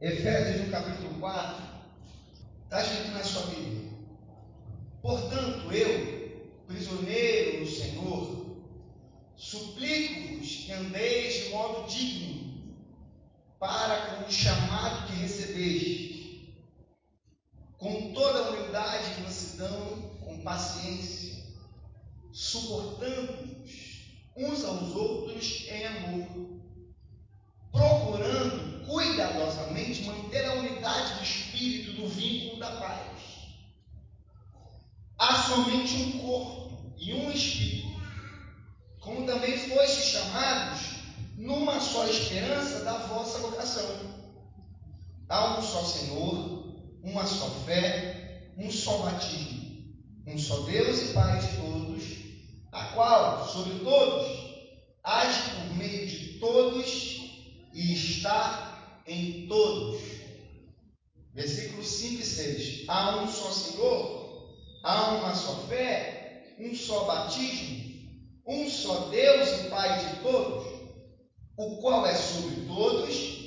Efésios no capítulo 4, está escrito na sua Bíblia. Portanto, eu, prisioneiro no Senhor, suplico-vos que andeis de modo digno para com o chamado que recebeste, com toda a humildade e mansidão, com paciência, suportando-vos uns aos outros em amor, procurando cuidadosamente manter a unidade do espírito no vínculo da paz. Há somente um corpo e um espírito, como também foste chamados numa só esperança da vossa vocação. Há um só Senhor, uma só fé, um só batismo, um só Deus e Pai de todos, a qual, sobre todos, age por meio de todos e está em todos. Versículos 5 e 6. Há um só Senhor, há uma só fé, um só batismo, um só Deus e Pai de todos, o qual é sobre todos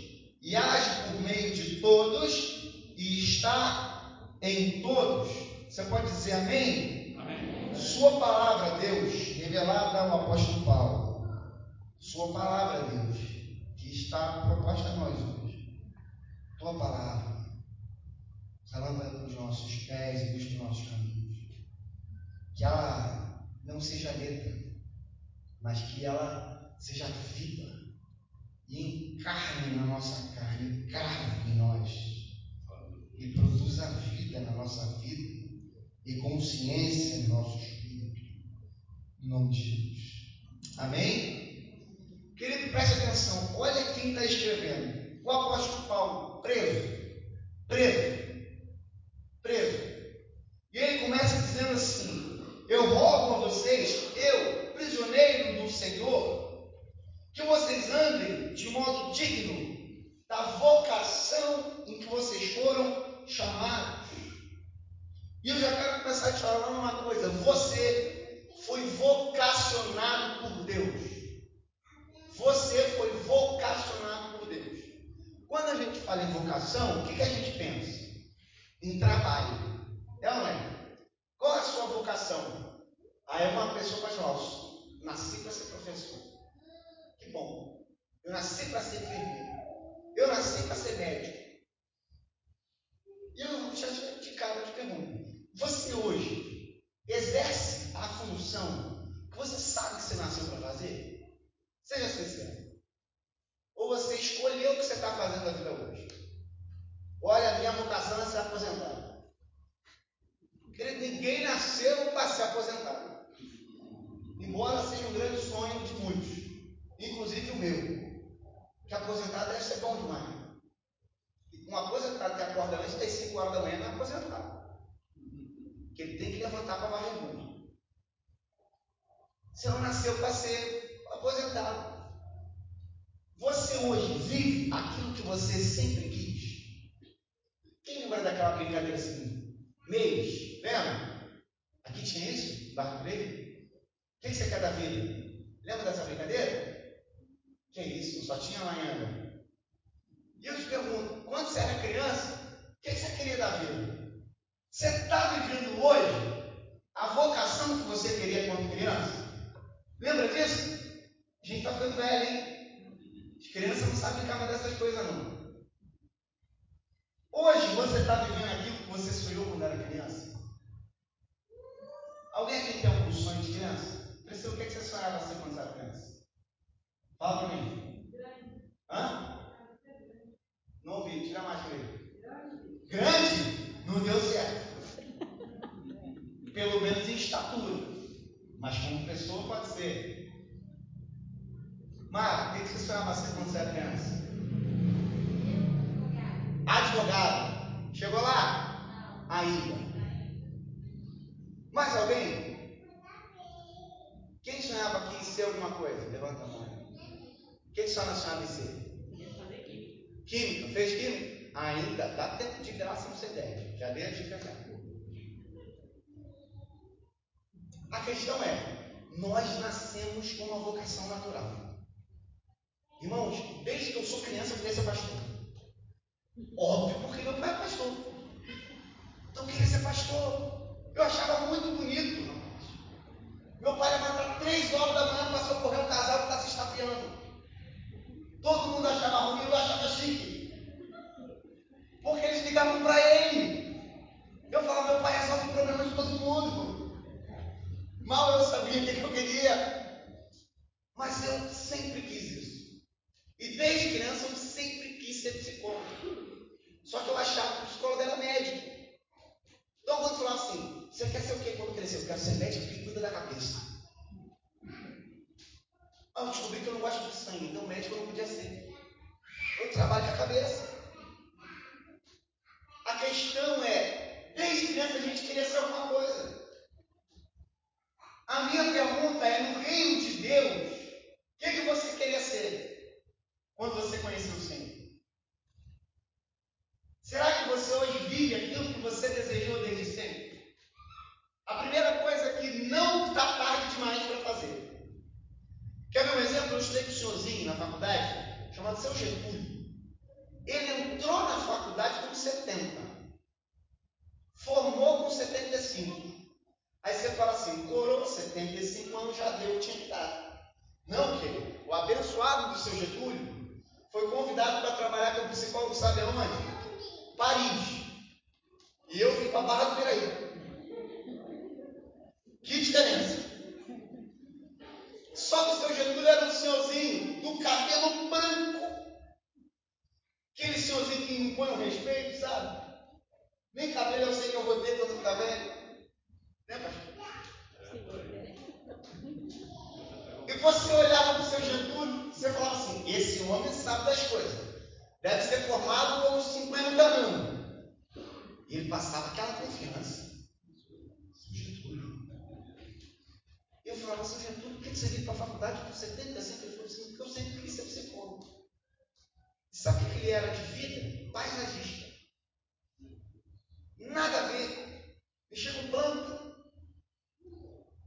e age por meio de todos e está em todos. Você pode dizer amém? amém. Sua palavra, Deus, revelada ao apóstolo Paulo. Sua palavra, Deus, que está proposta a nós hoje. Tua palavra, a lâmpada dos nossos pés e dos nossos caminhos. Que ela não seja letra, mas que ela seja vida e encarne na nossa carne, encarne em nós e produza vida na nossa vida e consciência no nosso espírito. Em nome de Jesus. Amém? Querido, preste atenção. Olha quem está escrevendo. O apóstolo Paulo. Preso. Preso. E ele começa dizendo assim: Eu rogo a vocês, eu, prisioneiro do Senhor, que vocês andem de modo digno da vocação em que vocês foram chamados. E eu já quero começar a te falar uma coisa: você foi vocacionado por Deus. Você foi vocacionado por Deus. Quando a gente fala em vocação, o que, que a gente pensa? Em trabalho. É ou não é? Qual é a sua vocação? Aí uma pessoa pode falar: nasci para ser professor. Que bom. Eu nasci para ser enfermeiro. Eu nasci para ser médico. E eu já de cara te pergunto: você hoje exerce que você sabe que você nasceu para fazer? Seja sincero. Ou você escolheu o que você está fazendo na vida hoje? Olha, a minha vocação é ser aposentado. Querido, ninguém nasceu para ser aposentado. Embora seja um grande sonho de muitos inclusive o meu. Que aposentado deve ser bom demais. Um aposentado que acorda antes das 5 horas da manhã não é aposentado. Que ele tem que levantar para varrer o mundo. Você não nasceu para ser aposentado. Você hoje vive aquilo que você sempre quis. Quem lembra daquela brincadeira assim? Mês, lembra? Aqui tinha isso? Barco Breve? O que você quer da vida? Lembra dessa brincadeira? Que isso? Só tinha amanhã. E eu te pergunto, quando você era criança, o que você queria da vida? Você está vivendo hoje a vocação que você queria quando criança? Lembra disso? A gente está ficando velho, hein? As crianças não sabem brincar mais dessas coisas, não. Hoje você está vivendo aquilo que você sonhou quando era criança? Alguém aqui tem algum sonho de criança? Priscila, o que, é que você sonhava ser quando era criança? Fala para mim. Hã? Não ouvi, tira mais para ele. Grande? Não deu certo. Pelo menos em estatura. Mas como pessoa pode ser. Mara, sonhava quando você era criança? Advogado. Chegou lá? Ainda. Mais alguém? Quem sonhava aqui ser alguma coisa? Levanta a mão. O que, que sua nacional ser? Química. Fez química? Ainda dá tempo de graça no C10. Já dei a dica já. A questão é, nós nascemos com uma vocação natural. Irmãos, desde que eu sou criança, eu queria ser pastor. Óbvio, porque meu pai é pastor. Então eu queria ser pastor. Eu achava muito bonito, irmãos. Meu pai levanta três horas da manhã para socorrer um casal que está se estapeando. Todo mundo achava ruim, eu achava chique. Porque eles ligavam para ele. Eu falava, meu pai resolve o problema de todo mundo. Mal eu sabia o que eu queria. Mas eu sempre quis e desde criança eu sempre quis ser psicólogo. Só que eu achava que o psicólogo era médico. Então quando falava assim, você quer ser o quê quando crescer? Eu quero ser médico que cuida da cabeça. Ah, eu descobri que eu não gosto de sangue, então médico eu não podia ser. Ele ir para a faculdade com 70, 100 pessoas, porque eu sempre quis ser psicólogo. Sabe o que ele era de vida? Paisagista. Nada a ver. Mexia com planta.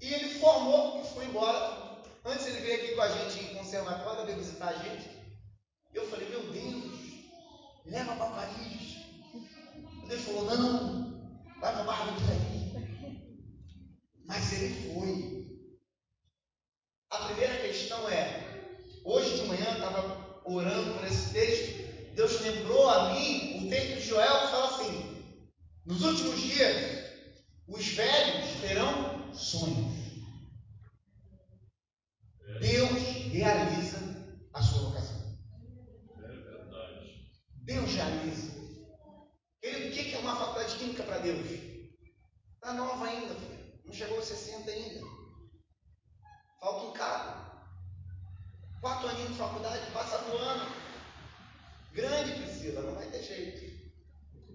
E ele formou e foi embora. Antes ele veio aqui com a gente em conservatório, veio visitar a gente. Eu falei, meu Deus, leva para Paris. Ele falou, não, vai para Barra do Mas ele foi. A primeira questão é: hoje de manhã eu estava orando por esse texto. Deus lembrou a mim o texto de Joel que fala assim: Nos últimos dias, os velhos terão sonhos. Deus realiza a sua vocação. Deus realiza. Ele, o que é uma faculdade química para Deus? Está nova ainda, filho. Não chegou aos 60 ainda. Falta encargo. Quatro aninhos de faculdade, passa do ano. Grande Priscila, não vai ter jeito.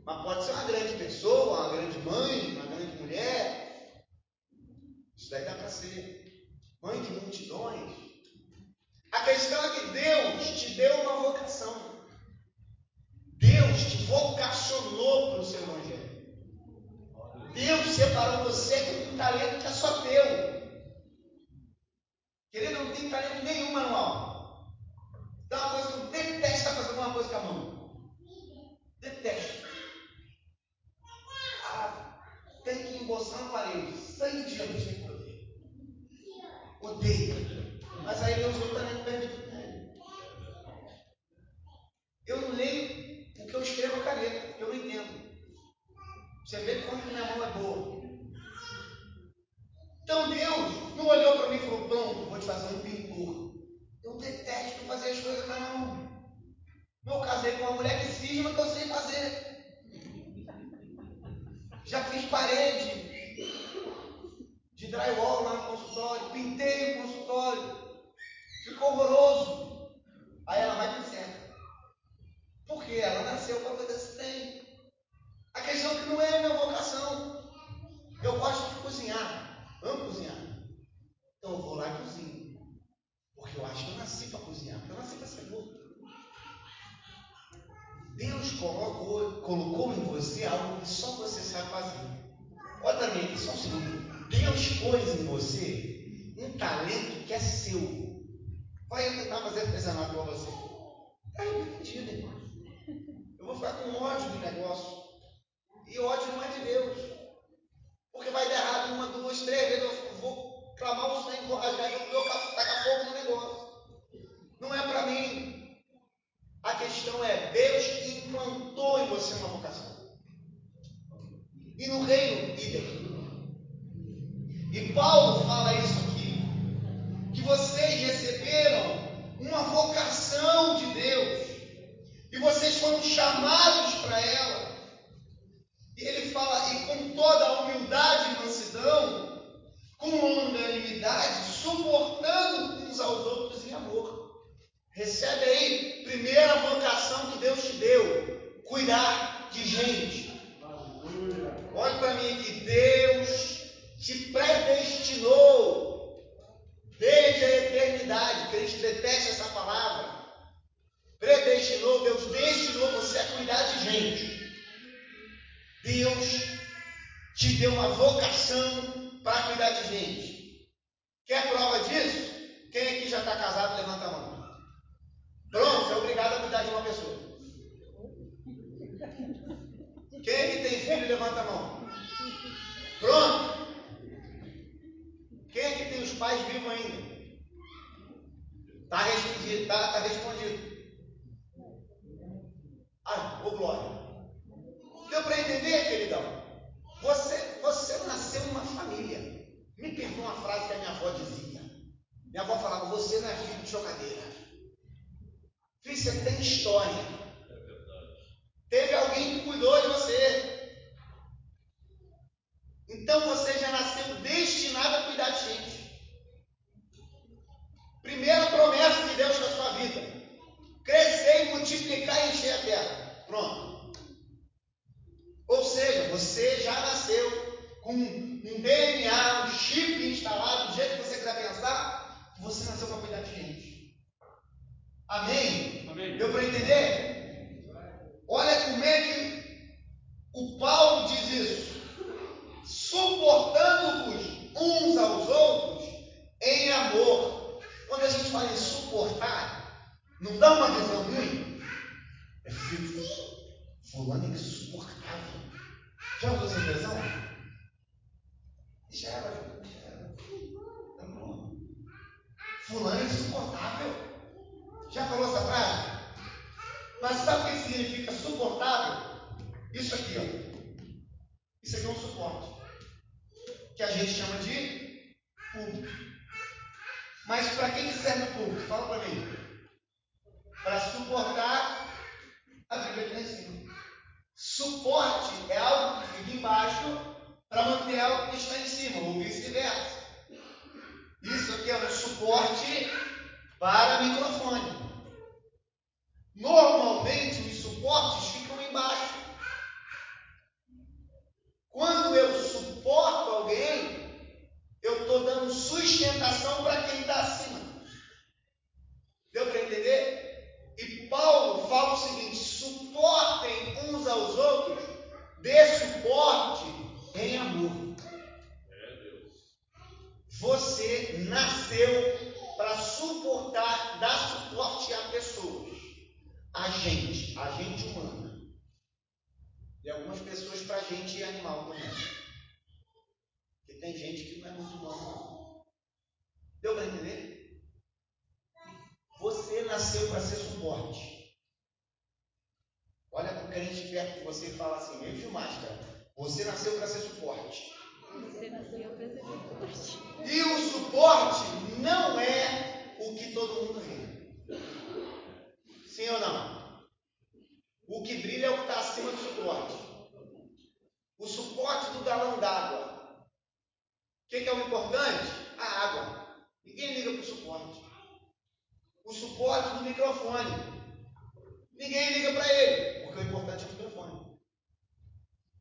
Mas pode ser uma grande pessoa, uma grande mãe, uma grande mulher. Isso daí dá para ser. Mãe de multidões. A questão é que Deus te deu uma vocação. Deus te vocacionou para o seu evangelho. Deus separou você com um talento que é só teu tem talento nenhum manual. Ô glória. Deu para entender, queridão? Você, você nasceu numa família. Me perdoa uma frase que a minha avó dizia. Minha avó falava: Você não é filho de chocadeira. Filho, você tem história. Teve alguém que cuidou de você. Então você já nasceu destinado a cuidar de gente. Primeira promessa de Deus na sua vida: crescer e multiplicar e encher a terra. Pronto. Ou seja, você já nasceu com um DNA, um chip instalado, do jeito que você quiser pensar, você nasceu para cuidar de gente. Amém? Amém. Deu para entender? Olha como é que o Paulo diz isso. Suportando-vos uns aos outros em amor. Quando a gente fala em suportar, não dá uma visão ruim? É filho, fulano é insuportável. Já usou essa expressão? Já era, já era. Fulano é insuportável. Já falou essa frase? Mas sabe o que significa suportável? Isso aqui, ó. Isso aqui é um suporte. Que a gente chama de público. Mas para que serve o público? Fala para mim. Para suportar a Bíblia está em cima. Suporte é algo que fica embaixo para manter algo que está em cima, ou vice-versa. Isso aqui é um suporte para microfone. Normalmente os suportes ficam embaixo. Quando eu suporto alguém, estou dando sustentação para quem está acima. Deu para entender? E Paulo fala o seguinte: suportem uns aos outros, dê suporte em amor. Você nasceu para suportar, dar suporte a pessoas, a gente, a gente humana. E algumas pessoas para a gente animal também. Tem gente que não é muito humana. Deu para entender? Você nasceu para ser suporte. Olha para o crente perto de você e fala assim, mesmo de máscara. Você nasceu para ser suporte. Você nasceu para ser suporte. E o suporte não é o que todo mundo vê. Sim ou não? O que brilha é o que está acima do suporte. O suporte do galão d'água. O que, que é o importante? A água. Ninguém liga para o suporte. O suporte do microfone. Ninguém liga para ele, porque o importante é o microfone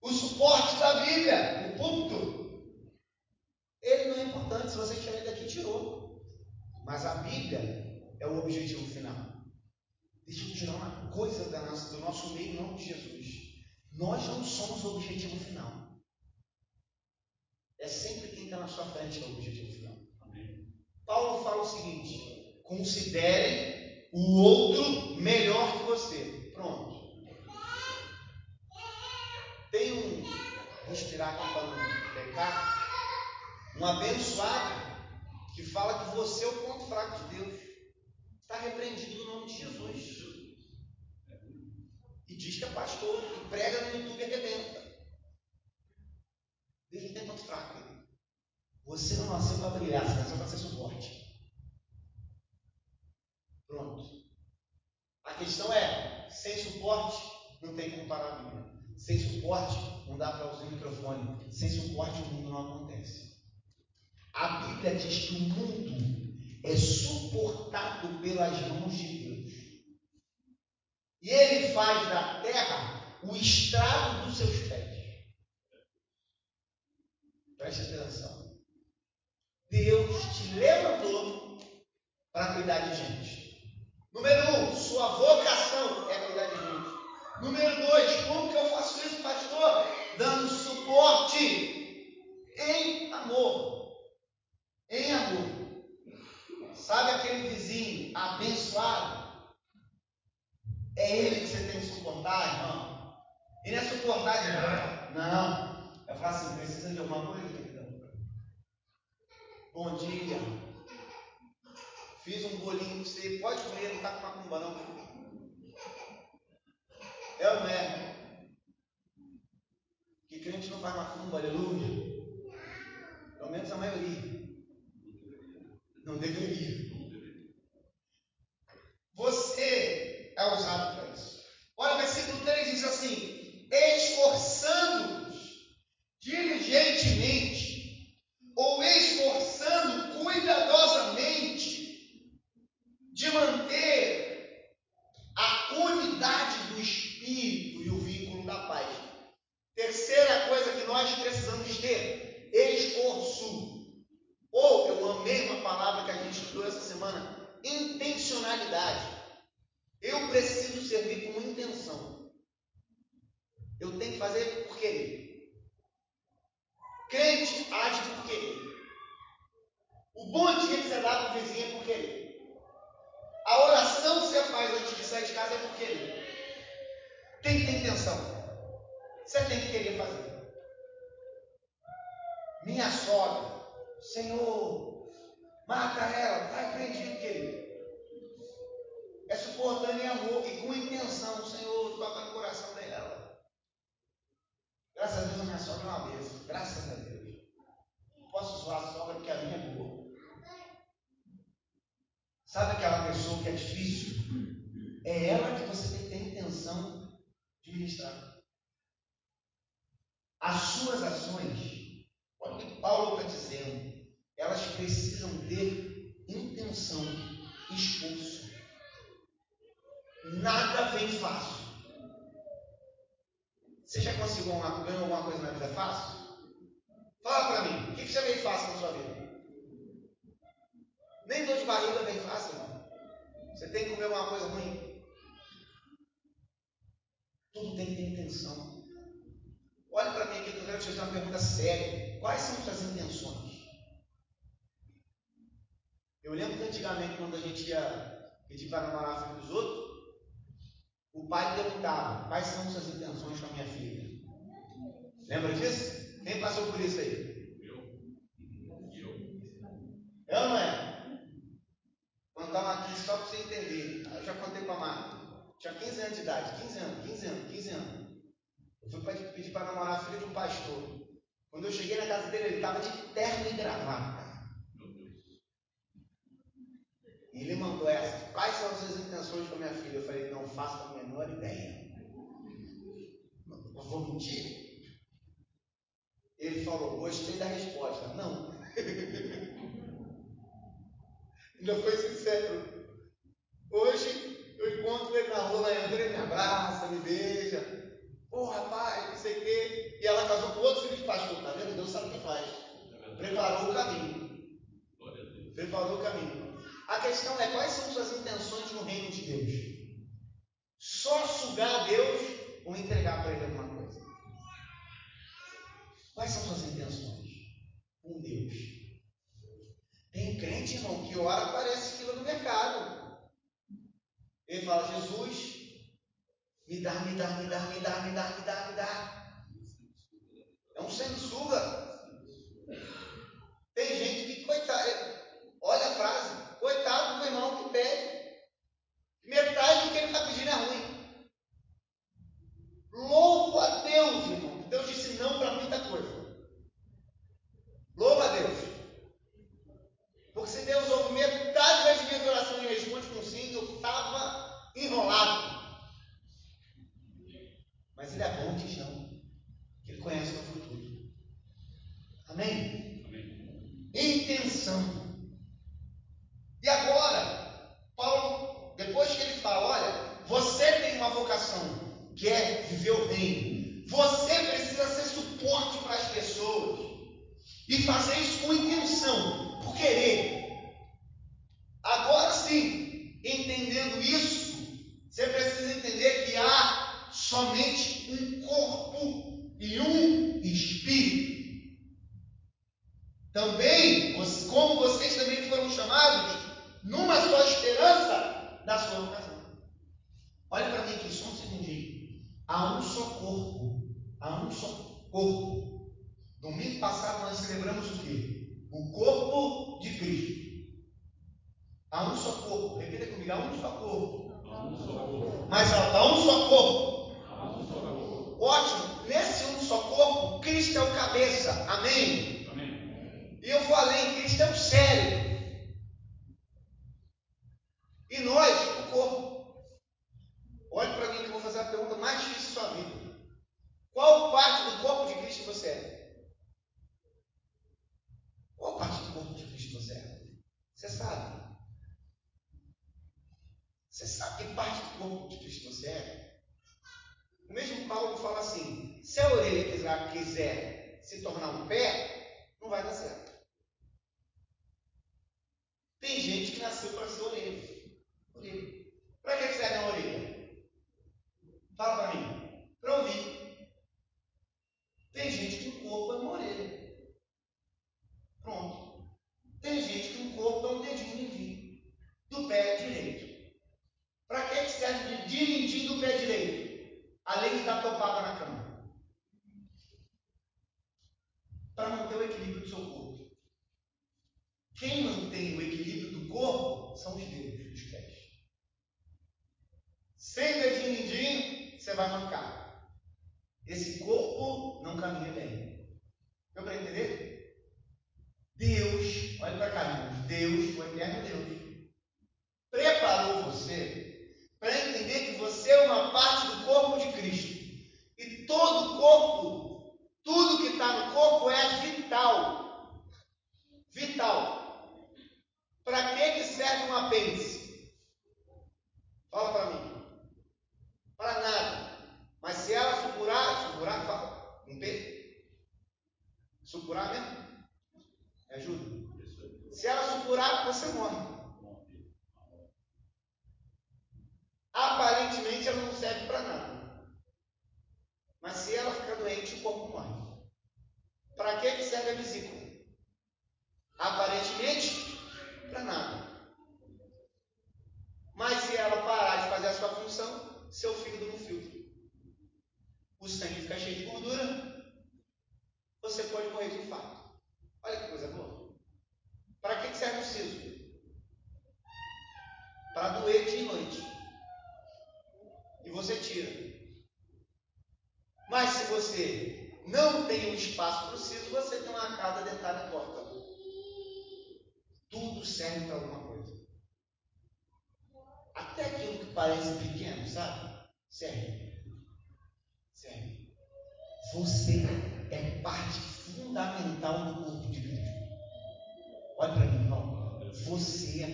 o suporte da Bíblia, o púlpito. Ele não é importante, se você tirar daqui, tirou. Mas a Bíblia é o objetivo final. Deixa eu tirar uma coisa do nosso meio, em nome de Jesus. Nós não somos o objetivo final. É sempre na sua frente que é o objetivo final. Paulo fala o seguinte: considerem o outro melhor que você. Pronto. Tem um, respirar aqui para não pecar, um abençoado que fala que você é o ponto fraco de Deus. Está repreendido no nome de Jesus. E diz que é pastor, e prega no YouTube e arrebenta. Deus não tem ponto fraco. Você não nasceu para brilhar, você nasceu para ser suporte. Pronto. A questão é, sem suporte, não tem como parar a Bíblia. Sem suporte, não dá para usar o microfone. Sem suporte, o mundo não acontece. A Bíblia diz que o mundo é suportado pelas mãos de Deus. E ele faz da terra o estrado dos seus pés. Preste atenção. Deus te levantou para cuidar de gente. Número um, sua vocação é cuidar de gente. Número dois, como que eu faço isso, pastor? Dando suporte em amor. Em amor. Sabe aquele vizinho abençoado? É ele que você tem que suportar, irmão. E é suportar de nada. Não. Eu falo assim, precisa de alguma coisa? Bom dia. Fiz um bolinho pra você. Pode comer, não tá com macumba não. É ou não é? Que crente não faz macumba, aleluia. Pelo menos a maioria. Não deveria. Você é usado para isso. Olha, o versículo 3 diz assim: esforçando-nos diligentemente, ou esforçando cuidadosamente, de manter a unidade do Espírito e o vínculo da paz. Terceira coisa que nós precisamos ter: esforço. Ou, eu amei uma palavra que a gente estudou essa semana: intencionalidade. Eu preciso servir com intenção. Eu tenho que fazer por querer. Crente age por querer. Que você dá para o vizinho é por querer. A oração que você faz antes de sair de casa é por querer. Tem que ter intenção. Você tem que querer fazer. Minha sogra, Senhor, mata ela, vai preendido, querido é suportando em amor e com intenção. Senhor, toca no coração dela. Graças a Deus a minha sogra é uma bênção. Graças a Deus. Posso zoar a sogra porque a minha é boa. Sabe aquela pessoa que é difícil? É ela que você tem que ter intenção de ministrar. As suas ações, olha o que Paulo está dizendo, elas precisam ter intenção, esforço. Nada vem fácil. Você já conseguiu uma, ganhou alguma coisa na vida fácil? Fala para mim, o que, que já veio fácil na sua vida? Nem dor de barriga vem fácil, irmão. Você tem que comer alguma coisa ruim. Tudo tem que ter intenção. Olha para mim aqui que eu quero te fazer uma pergunta séria. Quais são suas intenções? Eu lembro que antigamente, quando a gente ia pedir para namorar a filha dos outros, o pai perguntava: Quais são suas intenções com a minha filha? Lembra disso? Quem passou por isso aí? Eu. Eu. Eu não é? Aqui só para você entender. Eu já contei para a Marta. Tinha 15 anos de idade. 15 anos, 15 anos, 15 anos. Eu fui pedir para namorar a filha de um pastor. Quando eu cheguei na casa dele, ele estava de terno e gravata. E ele mandou essa. Quais são as suas intenções com a minha filha? Eu falei, não faço a menor ideia. Eu vou mentir? Ele falou, gostei da resposta. Não. Ainda foi sincero. Hoje eu encontro ele na rua, ele me abraça, me beija. Ô oh, rapaz, não sei o quê. E ela casou com outro filho de pastor, tá vendo? Deus sabe o que faz. Preparou o caminho. Preparou o caminho. A questão é quais são suas intenções no reino de Deus? Só sugar Deus ou entregar para Ele alguma coisa? Quais são suas intenções com Deus? Tem crente, irmão, que ora parece fila do mercado. Ele fala, Jesus, me dá, me dá, me dá, me dá, me dá, me dá, me dá. É um sanguessuga. Tem gente que, coitado, olha a frase, Coitado do irmão que pede. Metade do que ele está pedindo é ruim. Louvo a Deus, irmão. Deus disse não para muita coisa. Louva a Deus. Porque se Deus ouve metade das minhas orações e responde com sim, eu estava enrolado. Mas Ele é bom, diz não. Ele conhece o futuro. Amém? Amém. Intenção. E agora, Paulo, depois que ele fala, olha, você tem uma vocação, que é viver o reino. Você precisa ser suporte para as pessoas. E fazer isso com intenção, por querer. Agora sim, entendendo isso, você precisa entender que há somente um corpo e um espírito. Também, como vocês também foram chamados numa só esperança da sua vocação. Olha para mim aqui, só um segundinho. Há um só corpo. Há um só corpo. Domingo passado nós celebramos o quê? O corpo de Cristo. Há um só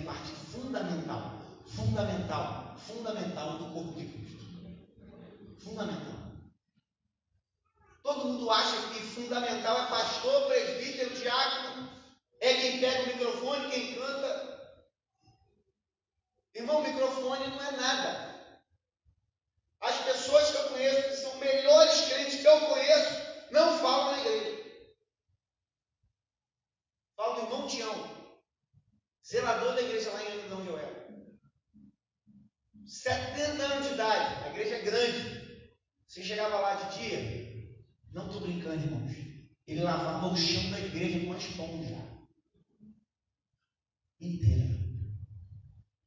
parte fundamental. Fundamental. Fundamental do corpo de Cristo. Fundamental. Todo mundo acha que fundamental é pastor, presbítero, diácono, é quem pega o microfone, quem canta, Irmão, microfone não é nada. As pessoas que eu conheço, que são melhores crentes que eu conheço, não falam na igreja. Falo do irmão Tião, zelador da igreja lá em Andão Joel. 70 anos de idade, a igreja é grande. Você chegava lá de dia, não estou brincando, irmãos. Ele lavava o chão da igreja com uma esponja inteira.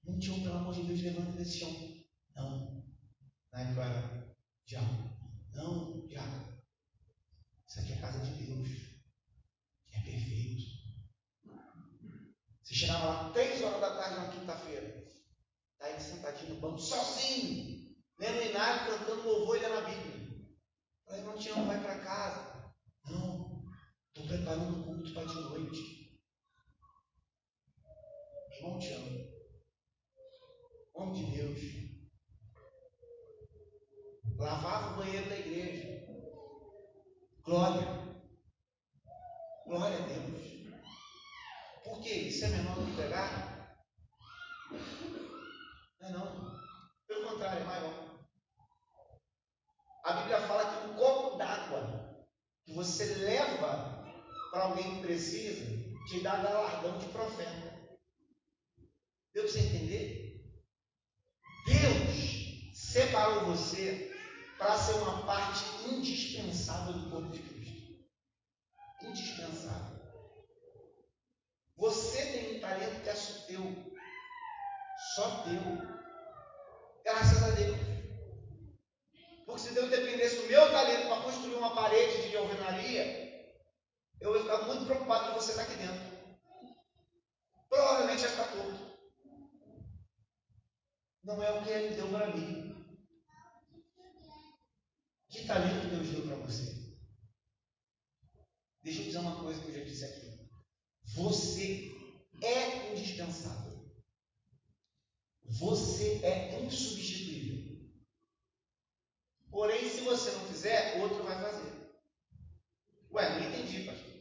Um tio, pelo amor de Deus, levanta desse chão. Não. Na época era diabo. Não, diabo. Isso aqui é a casa de Deus. É perfeito. Chegava lá três horas da tarde na quinta-feira. Está ele sentadinho no banco, sozinho. Lendo Inário, cantando louvor e lendo Bíblia. Falei, não te amo, vai para casa. Não. Estou preparando o culto para de noite. Irmão, amo. Homem de Deus. Lavava o banheiro da igreja. Glória. Glória a Deus. Quê? Isso é menor do que pegar? Não é não. Pelo contrário, é maior. A Bíblia fala que um copo d'água que você leva para alguém que precisa te dá galardão de profeta. Deu para você entender? Deus separou você para ser uma parte indispensável do corpo de Cristo. Indispensável. Você tem um talento que é só teu. Só teu. Graças a Deus. Porque se Deus dependesse do meu talento para construir uma parede de alvenaria, eu ia ficar muito preocupado com você estar aqui dentro. Provavelmente ia ficar torto não é o que Ele deu para mim. Que talento Deus deu para você? Deixa eu dizer uma coisa que eu já disse aqui. Você é indispensável. Você é insubstituível. Porém, se você não fizer, outro vai fazer. Ué, não entendi, pastor.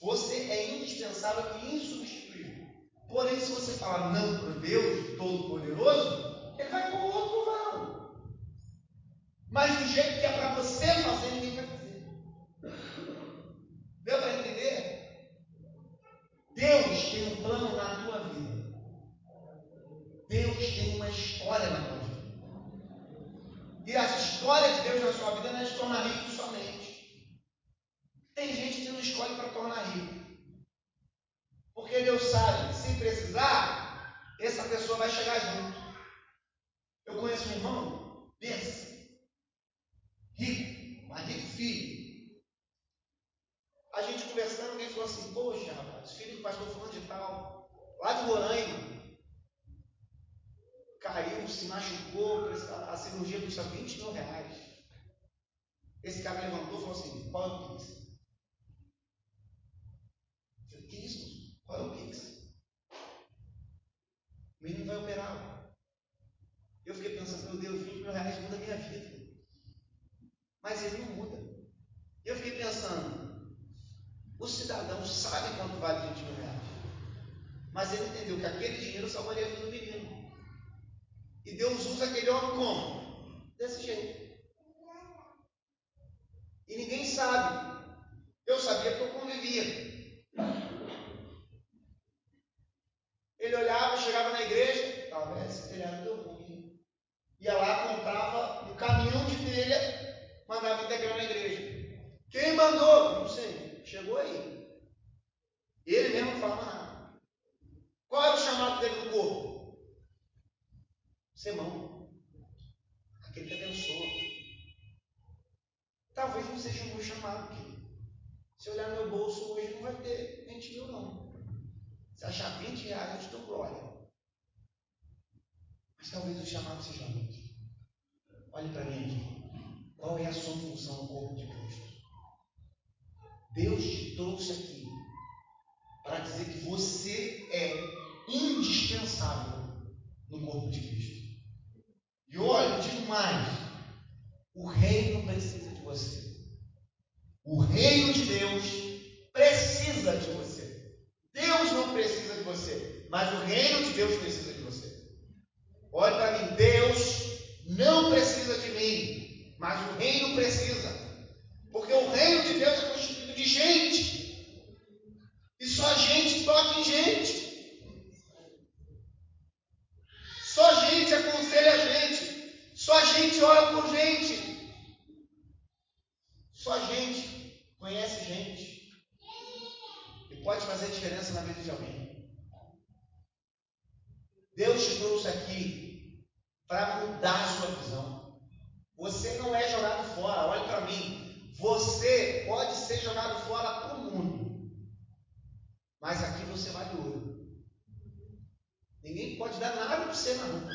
Você é indispensável e insubstituível. Porém, se você falar não para Deus Todo-Poderoso, ele vai pôr outro varão. Mas do jeito que é para você fazer, ninguém vai fazer. Deu para entender? Deus tem um plano na tua vida. Deus tem uma história na tua vida. E a história de Deus na sua vida não é de tornar rico somente. Tem gente que não escolhe para tornar rico. Porque Deus sabe, se precisar, essa pessoa vai chegar junto. Eu conheço um irmão, pensa, rico, mas rico filho. A gente conversando, alguém falou assim, poxa, rapaz, filho do pastor falando de tal, lá de Roraima, caiu, se machucou, a cirurgia custa 20 mil reais. Esse cara levantou e falou assim, qual é o Pix? Eu falei, que isso? Qual é o Pix? O menino vai operar. Eu fiquei pensando, meu Deus, 20 mil reais muda a minha vida. Mas ele não muda. Eu fiquei pensando, o cidadão sabe quanto vale 20 mil reais. Mas ele entendeu que aquele dinheiro salvaria a vida do menino. E Deus usa aquele homem como? Desse jeito. E ninguém sabe. Eu sabia porque eu convivia. Ele olhava, chegava na igreja, talvez esse telhado deu ruim. Ia lá, comprava um caminhão de telha, mandava integrar na igreja. Quem mandou? Não sei. Chegou aí. Ele mesmo não falava nada. Qual era o chamado dele no corpo? sermão. Aquele que abençoa. Talvez não seja o meu chamado. Se olhar no meu bolso hoje, não vai ter 20 mil, não. Se achar 20 reais, eu te dou glória. Mas talvez o chamado seja outro. Olhe para mim aqui. Qual é a sua função no corpo de Cristo? Deus te trouxe aqui para dizer que você é indispensável no corpo de Cristo. E olha, digo mais: o reino precisa de você. O reino de Deus precisa de você. Deus não precisa de você, mas o reino de Deus precisa de você. Olhe para mim: Deus não precisa de mim, mas o reino precisa. Porque o reino de Deus é constituído de gente. E só gente toca em gente. Só gente aconselha a gente. Só gente ora por gente. Só gente conhece gente. E pode fazer diferença na vida de alguém. Deus te trouxe aqui para mudar a sua visão. Você não é jogado fora, olhe para mim. Você pode ser jogado fora para o mundo. Mas aqui você vale ouro. Ninguém pode dar nada para você na rua.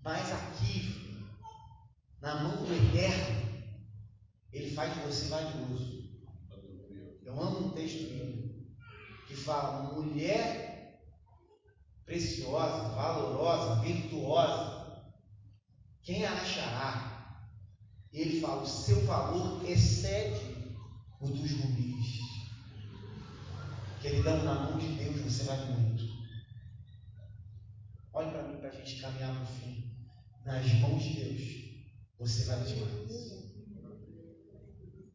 Mas aqui, na mão do Eterno, Ele faz de você valioso. Eu amo um texto bíblico que fala: mulher preciosa, valorosa, virtuosa, quem a achará? Ele fala: o seu valor excede o dos rubis. Queridão, na mão de Deus você vai muito. Olhe para mim para a gente caminhar para o fim. Nas mãos de Deus, você vai demais.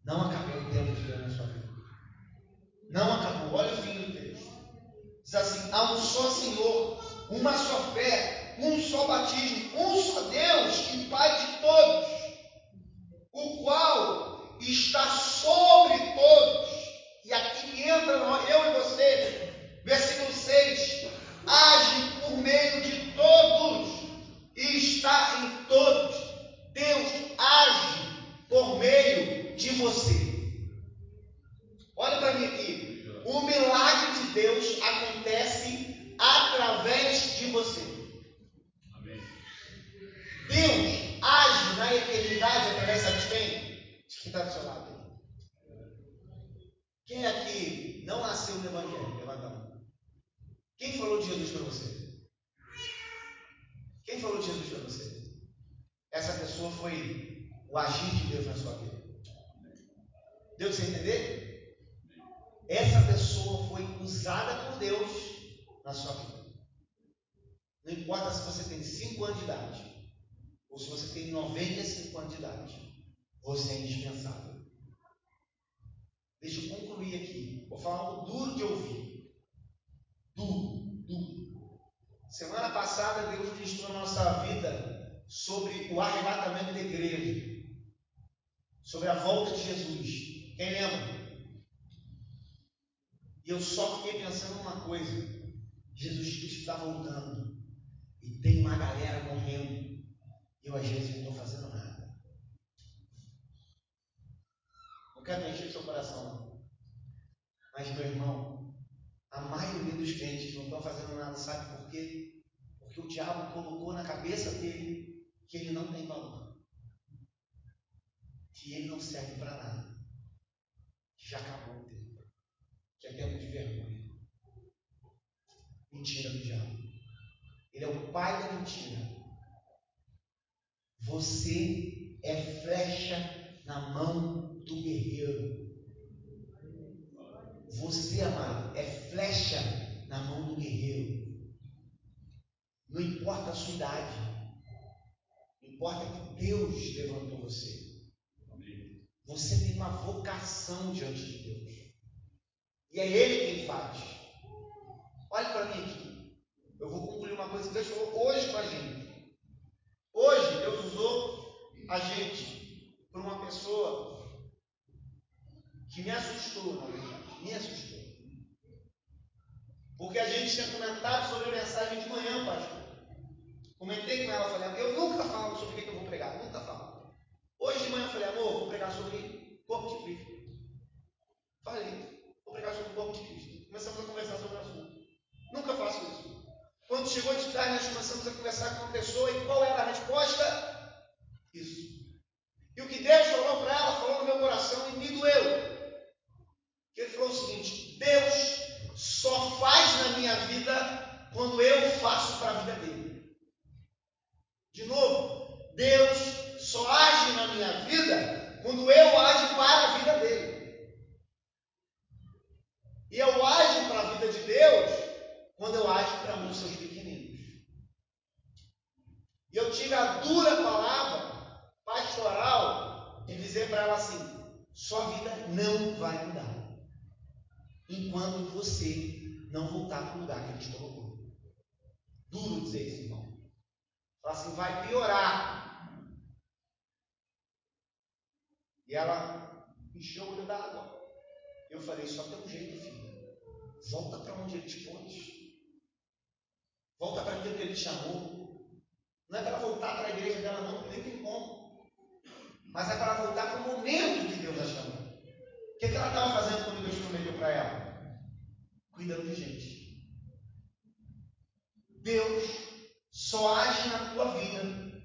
Não acabou o tempo de Deus na sua vida. Não acabou. Olha o fim do texto. Diz assim: há um só Senhor, uma só fé, um só batismo, um só Deus e Pai de todos, o qual está sobre todos. E aqui entra eu e você, versículo 6 age por meio de todos e está em todos. Deus age por meio de você. Olha para mim aqui. O milagre de Deus acontece através de você. Deus age na eternidade através de quem? De quem está do seu lado. Quem aqui não nasceu no Evangelho? Levanta a mão. Quem falou de Jesus para você? Quem falou de Jesus para você? Essa pessoa foi o agir de Deus na sua vida. Deu de você entender? Essa pessoa foi usada por Deus na sua vida. Não importa se você tem 5 anos de idade ou se você tem 95 anos de idade, você é indispensável. Deixa eu concluir aqui. Vou falar algo duro de ouvir. Duro, duro. Semana passada Deus ministrou na nossa vida sobre o arrebatamento da igreja. Sobre a volta de Jesus. Quem lembra? E eu só fiquei pensando numa coisa. Jesus Cristo está voltando. E tem uma galera morrendo. E eu às vezes não estou fazendo nada. Não quero mexer o seu coração, não. Mas, meu irmão, a maioria dos crentes não estão fazendo nada, sabe por quê? Porque o diabo colocou na cabeça dele que ele não tem valor. Que ele não serve para nada. Que já acabou o tempo. Que é tempo de vergonha. Mentira do diabo. Ele é o pai da mentira. Você é flecha na mão do guerreiro. Você, amado, é flecha na mão do guerreiro. Não importa a sua idade. Não importa que Deus levantou você. Você tem uma vocação diante de Deus. E é Ele quem faz. Olhe para mim aqui. Eu vou concluir uma coisa que Deus falou hoje com a gente. Hoje Deus usou a gente por uma pessoa que me assustou, na verdade. Me assustou. Porque a gente tinha comentado sobre a mensagem de manhã, pastor. Comentei com ela, falei, eu nunca falo sobre o que eu vou pregar, nunca falo. Hoje de manhã eu falei, amor, vou pregar sobre corpo de Cristo. Falei, vou pregar sobre o corpo de Cristo. Começamos a conversar sobre o assunto. Nunca faço isso. Quando chegou de tarde, nós começamos a conversar com uma pessoa e qual era a resposta? Isso. E o que Deus falou para ela, falou no meu coração e me doeu. Ele falou o seguinte: Deus só faz na minha vida quando eu faço para a vida dele. De novo, Deus só age na minha vida quando eu ajo para a vida dele. E eu ajo para a vida de Deus quando eu ajo para dos seus pequeninos. E eu tive a dura palavra pastoral de dizer para ela assim: sua vida não vai mudar enquanto você não voltar para o lugar que ele te colocou. Duro dizer isso, irmão. Fala assim, vai piorar E ela encheu o olho d'água. Eu falei, só tem um jeito, filha. Volta para onde ele te pôs. Volta para aquilo que ele te chamou. Não é para voltar para a igreja dela, não, nem tem como. Mas é para voltar para o momento que Deus a chamou. O que, que ela estava fazendo quando Deus prometeu para ela? Cuidando de gente. Deus só age na tua vida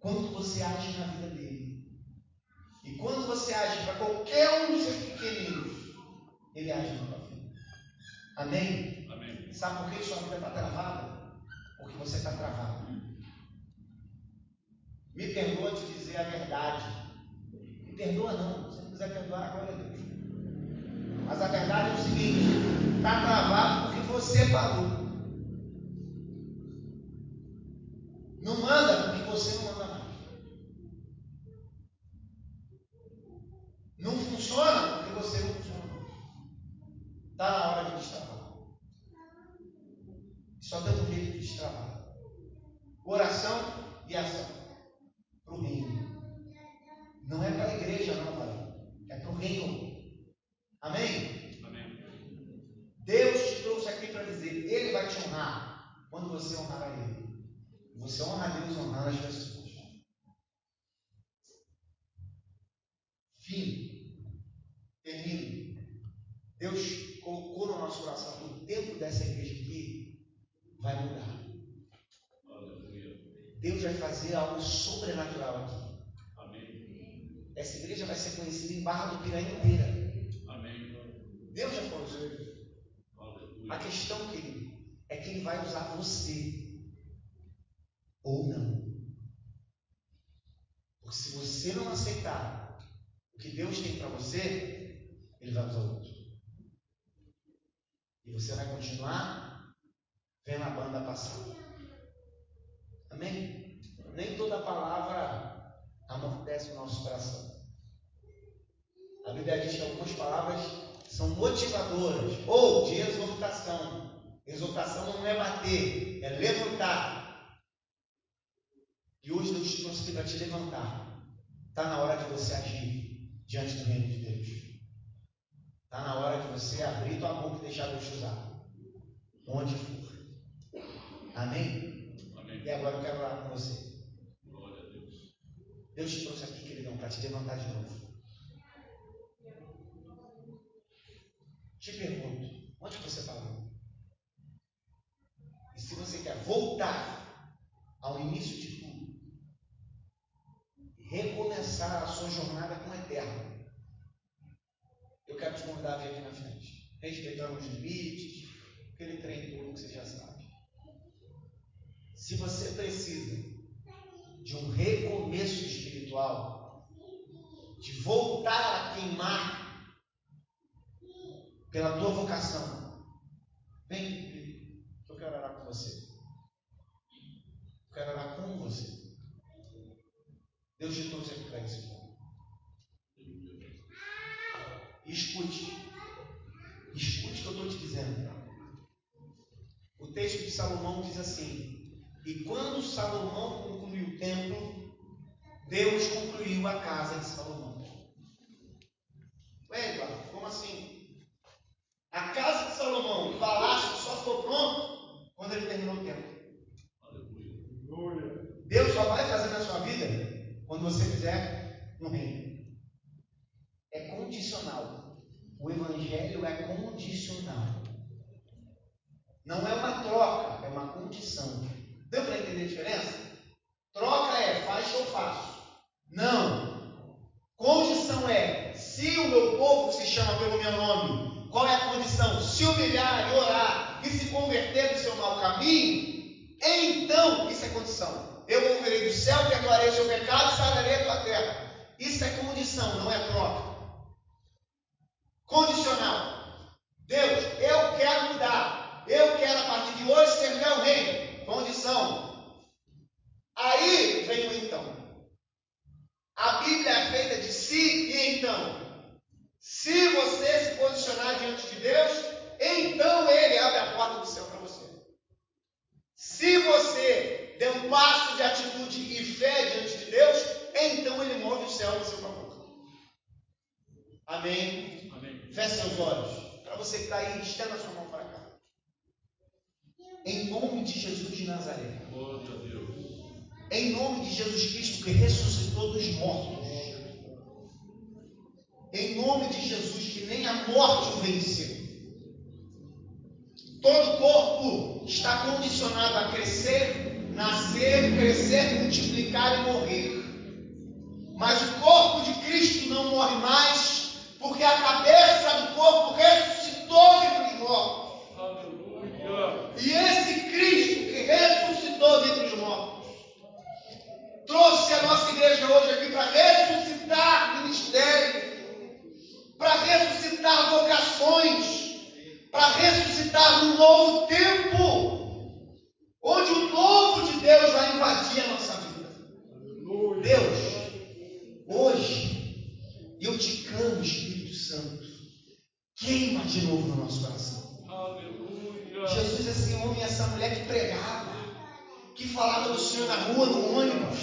quando você age na vida dele. E quando você age para qualquer um dos seus pequeninos, ele age na tua vida. Amém? Amém. Sabe por que sua vida está travada? Porque você está travado. Me perdoa te dizer a verdade. Me perdoa não. Se não quiser perdoar, glória a Deus. Mas a verdade é o seguinte: está travado porque você parou. Não manda porque você não manda mais. Não funciona porque você não funciona. Está na hora de destravar. Só tem um jeito de destravar. Oração e ação. Para o reino. Não é para a igreja, não, pai. É para o reino. Amém? Amém? Deus te trouxe aqui para dizer, Ele vai te honrar quando você honrar a Ele. Você honra a Deus honrando as pessoas. Fim. Termino. Deus colocou no nosso coração que o tempo dessa igreja aqui vai mudar. Deus vai fazer algo sobrenatural aqui. Amém. Essa igreja vai ser conhecida em Barra do Piranha inteira. Amém. Deus já falou isso. A questão, querido, é que Ele vai usar você ou não. Porque se você não aceitar o que Deus tem para você, ele vai usar outro. E você vai continuar vendo a banda passar. Amém? Nem toda palavra amortece o nosso coração. A Bíblia diz que algumas palavras são motivadoras ou de exortação. Exortação não é bater, é levantar. E hoje Deus te trouxe aqui para te levantar. Está na hora de você agir diante do reino de Deus. Está na hora de você abrir tua boca e deixar Deus te usar. Onde for. Amém? Amém? E agora eu quero orar com você. Glória a Deus. Deus te trouxe aqui, queridão, para te levantar de novo. Te pergunto, onde você parou? E se você quer voltar ao início de tudo, recomeçar a sua jornada com o Eterno, eu quero te convidar a vir aqui na frente, respeitando os limites, aquele trem todo que você já sabe. Se você precisa de um recomeço espiritual, de voltar a queimar pela tua vocação. Vem eu quero orar com você. Eu quero orar com você. Deus te trouxe aqui para isso. Escute. Escute o que eu estou te dizendo. O texto de Salomão diz assim: E quando Salomão concluiu o templo, Deus concluiu a casa de Salomão. Ué, Eduardo, como assim? A casa de Salomão, o palácio, só ficou pronto quando ele terminou o tempo. Deus só vai fazer na sua vida quando você fizer no reino. É condicional. O evangelho é condicional. Não é uma troca, é uma condição. Deu para entender a diferença? Troca é faz eu faço. Não. Condição é se o meu povo que se chama pelo meu nome qual é a condição? Se humilhar e orar e se converter do seu mau caminho, então, isso é condição. Eu ouvirei do céu, perdoarei o seu pecado e sararei a tua terra. Isso é condição, não é troca. Condicional. Deus, eu quero mudar. Eu quero, a partir de hoje, ser meu reino. Condição. Aí vem o então. A Bíblia é feita de si e então. Se você se posicionar diante de Deus, então Ele abre a porta do céu para você. Se você der um passo de atitude e fé diante de Deus, então Ele move o céu no seu favor. Amém? Amém. Feche seus olhos. Para você que está aí, estenda a sua mão para cá. Em nome de Jesus de Nazaré. Em nome de Jesus Cristo que ressuscitou dos mortos em nome de Jesus, que nem a morte o venceu. Todo corpo está condicionado a crescer, nascer, crescer, multiplicar e morrer. Mas o corpo de Cristo não morre mais, porque a cabeça do corpo ressuscitou dentre os mortos. Aleluia. E esse Cristo que ressuscitou dentre os mortos, trouxe a nossa igreja hoje aqui para ressuscitar ministérios para ressuscitar vocações, para ressuscitar um novo tempo, onde o novo de Deus vai invadir a nossa vida. Deus, hoje eu te clamo, Espírito Santo, queima de novo no nosso coração. Aleluia. Jesus, esse homem, essa mulher que pregava, que falava do Senhor na rua, no ônibus,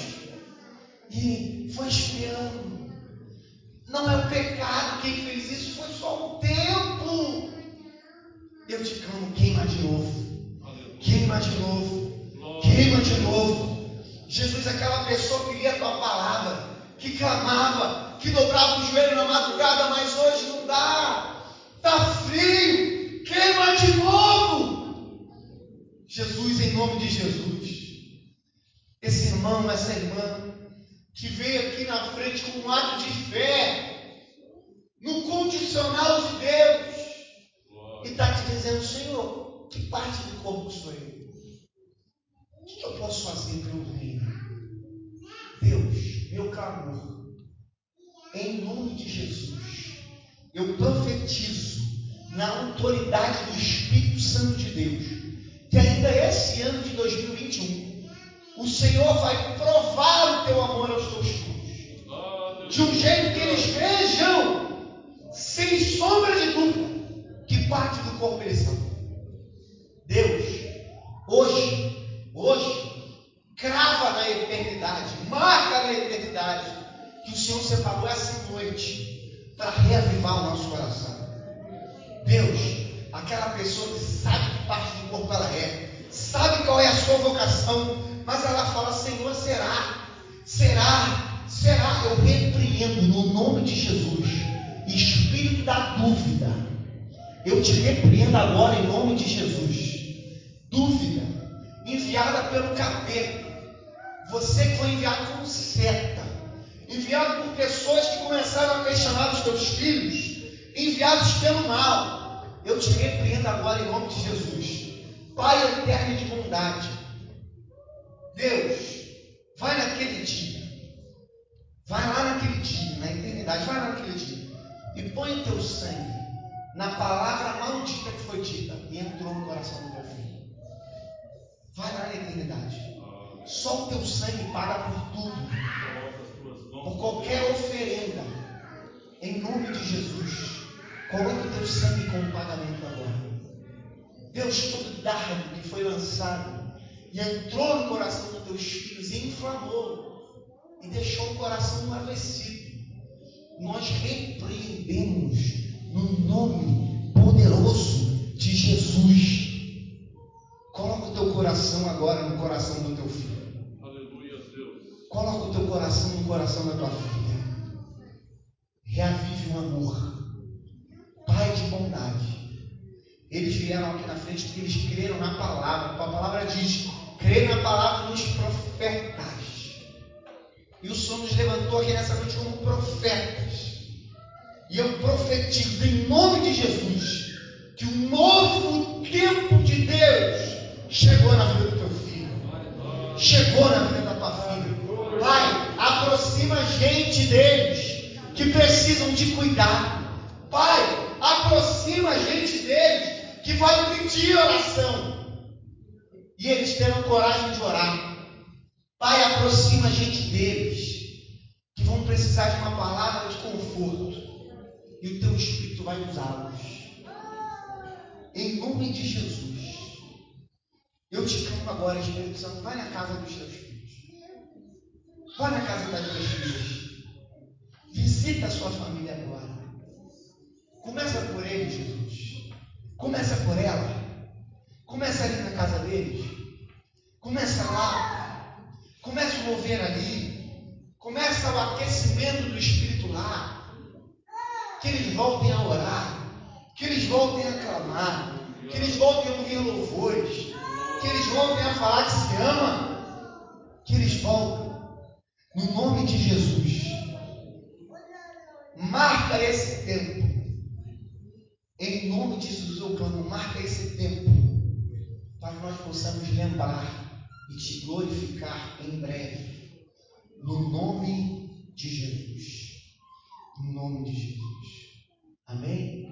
e foi esfriando não é o pecado quem fez isso, foi só o tempo. Eu te clamo, queima de novo. Queima de novo. Queima de novo. Jesus, aquela pessoa que lia a tua palavra, que clamava, que dobrava o joelho na madrugada, mas hoje não dá. Está frio. Queima de novo. Jesus, em nome de Jesus. Esse irmão, essa irmã, que veio aqui na frente como um ato de teus filhos, enviados pelo mal. Eu te repreendo agora em nome de Jesus. Pai eterno de bondade. Deus, vai naquele dia. Vai lá naquele dia, na eternidade, vai lá naquele dia. E põe o teu sangue na palavra maldita que foi dita e entrou no coração do teu filho. Vai lá na eternidade. Só o teu sangue paga por tudo. Por qualquer oferenda. Em nome de Jesus. Coloque o teu sangue como pagamento agora. Deus, todo dardo que foi lançado e entrou no coração dos teus filhos e inflamou e deixou o coração enlavecido. Nós repreendemos no nome poderoso de Jesus. Coloca o teu coração agora no coração do teu filho. Aleluia, Deus. Coloca o teu coração no coração da tua filha. Reavive o amor. Pai de bondade. Eles vieram aqui na frente porque eles creram na palavra. A palavra diz: crê na palavra dos profetas. E o Senhor nos levantou aqui nessa noite como profetas. E eu profetizo em nome de Jesus que o novo tempo de Deus chegou na vida do teu filho. Chegou na vida da tua filha. Pai, aproxima gente deles que precisam de cuidado. Pai, aproxima a gente deles que pedir oração. E eles terão coragem de orar. Pai, aproxima a gente deles que vão precisar de uma palavra de conforto. E o teu Espírito vai usá-los. Em nome de Jesus. Eu te clamo agora, Espírito Santo, vai na casa dos teus filhos. Vai na casa das tuas filhas. Visita a sua família agora. Começa por ele, Jesus. Começa por ela. Começa ali na casa deles. Começa lá. Começa o mover ali. Começa o aquecimento do Espírito lá. Que eles voltem a orar. Que eles voltem a clamar. Que eles voltem a ouvir louvores. Que eles voltem a falar que se ama. Que eles voltem. No nome de Jesus. Marca esse tempo em nome de Jesus eu clamo, marca esse tempo, para que nós possamos lembrar e te glorificar em breve, no nome de Jesus. No nome de Jesus. Amém?